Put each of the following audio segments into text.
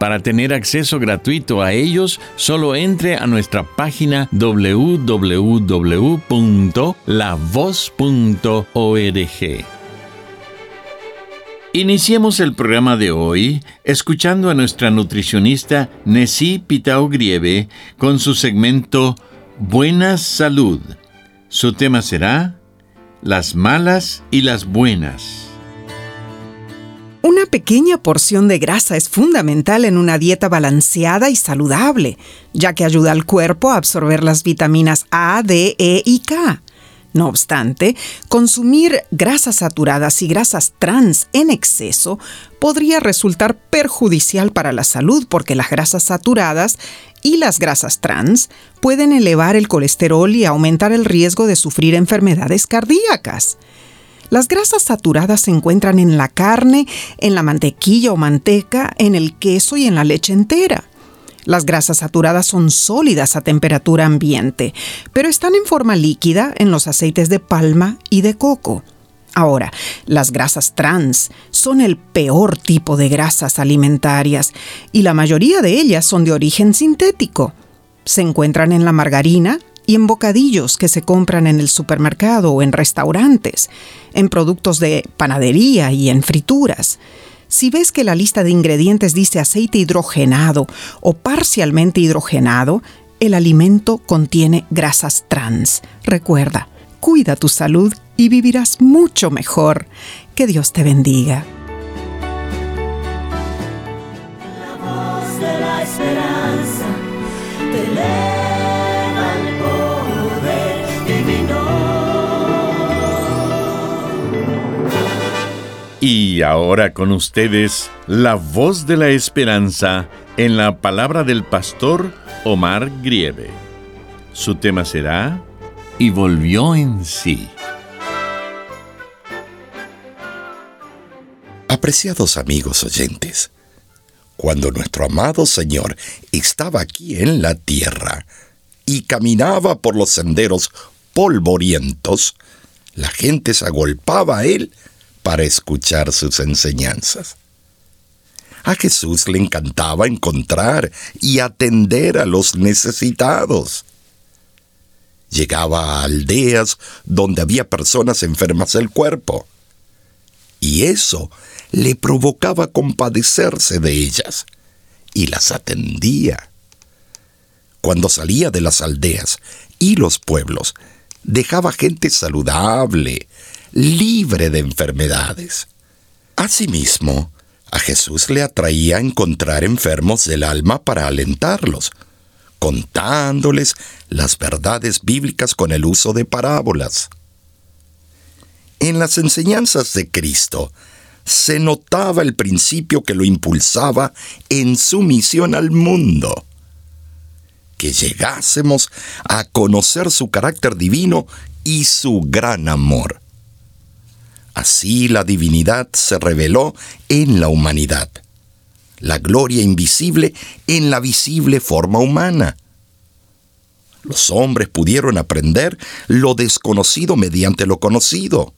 Para tener acceso gratuito a ellos, solo entre a nuestra página www.lavoz.org. Iniciemos el programa de hoy escuchando a nuestra nutricionista Nessie Pitao Grieve con su segmento Buena Salud. Su tema será Las malas y las buenas. Una pequeña porción de grasa es fundamental en una dieta balanceada y saludable, ya que ayuda al cuerpo a absorber las vitaminas A, D, E y K. No obstante, consumir grasas saturadas y grasas trans en exceso podría resultar perjudicial para la salud porque las grasas saturadas y las grasas trans pueden elevar el colesterol y aumentar el riesgo de sufrir enfermedades cardíacas. Las grasas saturadas se encuentran en la carne, en la mantequilla o manteca, en el queso y en la leche entera. Las grasas saturadas son sólidas a temperatura ambiente, pero están en forma líquida en los aceites de palma y de coco. Ahora, las grasas trans son el peor tipo de grasas alimentarias y la mayoría de ellas son de origen sintético. Se encuentran en la margarina, y en bocadillos que se compran en el supermercado o en restaurantes, en productos de panadería y en frituras. Si ves que la lista de ingredientes dice aceite hidrogenado o parcialmente hidrogenado, el alimento contiene grasas trans. Recuerda, cuida tu salud y vivirás mucho mejor. Que Dios te bendiga. Y ahora con ustedes, la voz de la esperanza en la palabra del pastor Omar Grieve. Su tema será Y volvió en sí. Apreciados amigos oyentes, cuando nuestro amado Señor estaba aquí en la tierra y caminaba por los senderos polvorientos, la gente se agolpaba a él para escuchar sus enseñanzas. A Jesús le encantaba encontrar y atender a los necesitados. Llegaba a aldeas donde había personas enfermas del cuerpo, y eso le provocaba compadecerse de ellas, y las atendía. Cuando salía de las aldeas y los pueblos, dejaba gente saludable, libre de enfermedades. Asimismo, a Jesús le atraía encontrar enfermos del alma para alentarlos, contándoles las verdades bíblicas con el uso de parábolas. En las enseñanzas de Cristo se notaba el principio que lo impulsaba en su misión al mundo, que llegásemos a conocer su carácter divino y su gran amor. Así la divinidad se reveló en la humanidad, la gloria invisible en la visible forma humana. Los hombres pudieron aprender lo desconocido mediante lo conocido.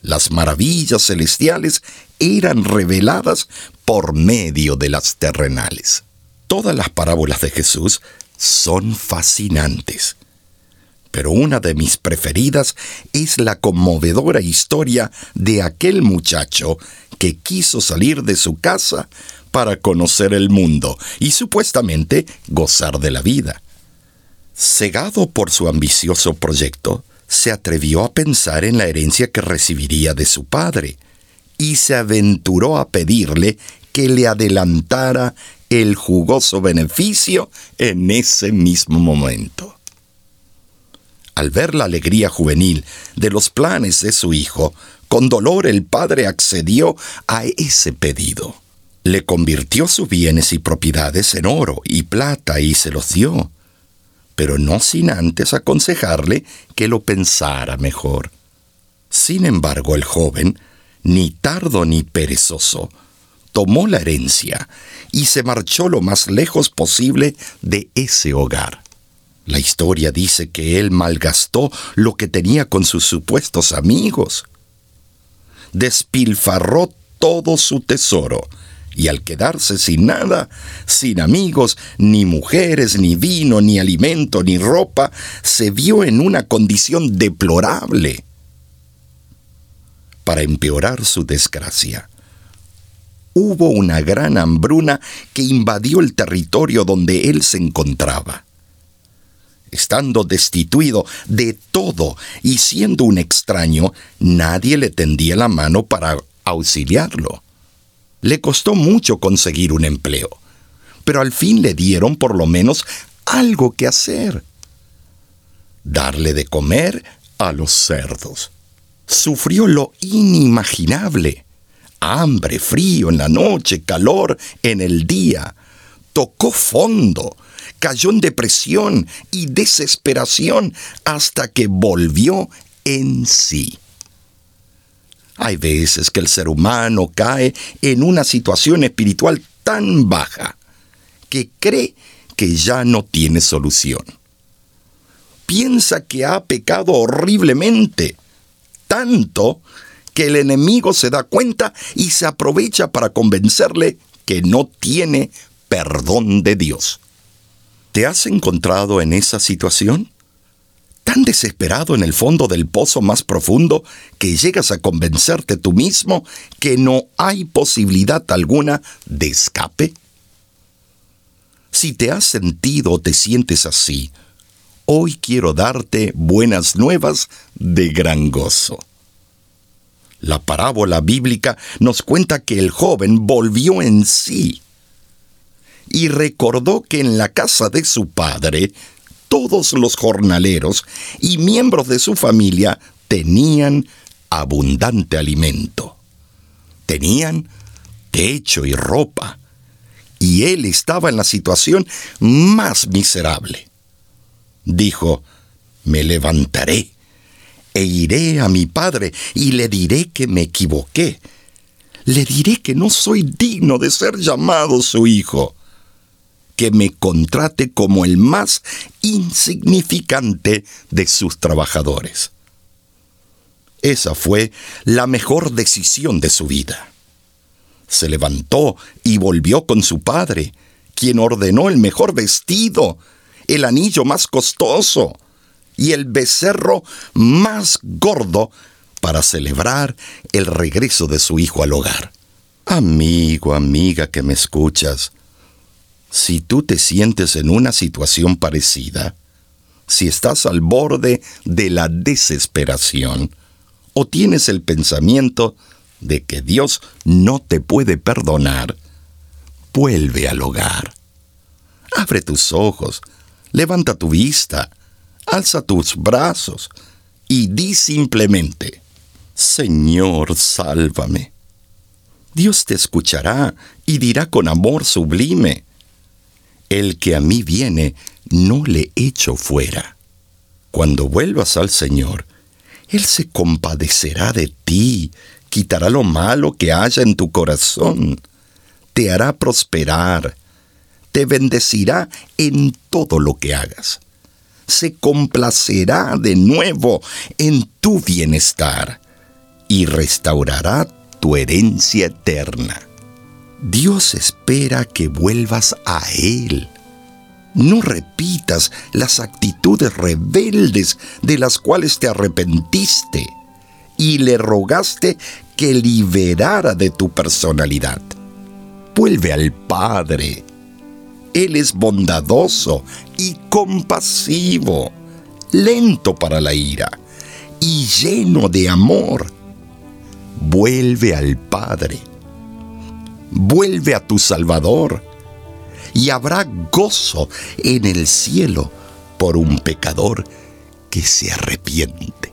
Las maravillas celestiales eran reveladas por medio de las terrenales. Todas las parábolas de Jesús son fascinantes Pero una de mis preferidas es la conmovedora historia de aquel muchacho que quiso salir de su casa para conocer el mundo y supuestamente gozar de la vida. Cegado por su ambicioso proyecto, se atrevió a pensar en la herencia que recibiría de su padre y se aventuró a pedirle que le adelantara el jugoso beneficio en ese mismo momento. Al ver la alegría juvenil de los planes de su hijo, con dolor el padre accedió a ese pedido. Le convirtió sus bienes y propiedades en oro y plata y se los dio, pero no sin antes aconsejarle que lo pensara mejor. Sin embargo, el joven, ni tardo ni perezoso, tomó la herencia y se marchó lo más lejos posible de ese hogar. La historia dice que él malgastó lo que tenía con sus supuestos amigos. Despilfarró todo su tesoro y al quedarse sin nada, sin amigos, ni mujeres, ni vino, ni alimento, ni ropa, se vio en una condición deplorable. Para empeorar su desgracia, hubo una gran hambruna que invadió el territorio donde él se encontraba estando destituido de todo y siendo un extraño, nadie le tendía la mano para auxiliarlo. Le costó mucho conseguir un empleo, pero al fin le dieron por lo menos algo que hacer. Darle de comer a los cerdos. Sufrió lo inimaginable. Hambre, frío en la noche, calor en el día. Tocó fondo cayó en depresión y desesperación hasta que volvió en sí. Hay veces que el ser humano cae en una situación espiritual tan baja que cree que ya no tiene solución. Piensa que ha pecado horriblemente, tanto que el enemigo se da cuenta y se aprovecha para convencerle que no tiene perdón de Dios. ¿Te has encontrado en esa situación? ¿Tan desesperado en el fondo del pozo más profundo que llegas a convencerte tú mismo que no hay posibilidad alguna de escape? Si te has sentido o te sientes así, hoy quiero darte buenas nuevas de gran gozo. La parábola bíblica nos cuenta que el joven volvió en sí y recordó que en la casa de su padre todos los jornaleros y miembros de su familia tenían abundante alimento. Tenían techo y ropa, y él estaba en la situación más miserable. Dijo, me levantaré e iré a mi padre y le diré que me equivoqué. Le diré que no soy digno de ser llamado su hijo que me contrate como el más insignificante de sus trabajadores. Esa fue la mejor decisión de su vida. Se levantó y volvió con su padre, quien ordenó el mejor vestido, el anillo más costoso y el becerro más gordo para celebrar el regreso de su hijo al hogar. Amigo, amiga que me escuchas, si tú te sientes en una situación parecida, si estás al borde de la desesperación, o tienes el pensamiento de que Dios no te puede perdonar, vuelve al hogar. Abre tus ojos, levanta tu vista, alza tus brazos y di simplemente, Señor, sálvame. Dios te escuchará y dirá con amor sublime, el que a mí viene, no le echo fuera. Cuando vuelvas al Señor, Él se compadecerá de ti, quitará lo malo que haya en tu corazón, te hará prosperar, te bendecirá en todo lo que hagas, se complacerá de nuevo en tu bienestar y restaurará tu herencia eterna. Dios espera que vuelvas a Él. no repitas las actitudes rebeldes de las cuales te arrepentiste y le rogaste que liberara de tu personalidad. Vuelve al Padre. Él es bondadoso y compasivo, lento para la ira y lleno de amor. Vuelve al Padre. Vuelve a tu Salvador y habrá gozo en el cielo por un pecador que se arrepiente.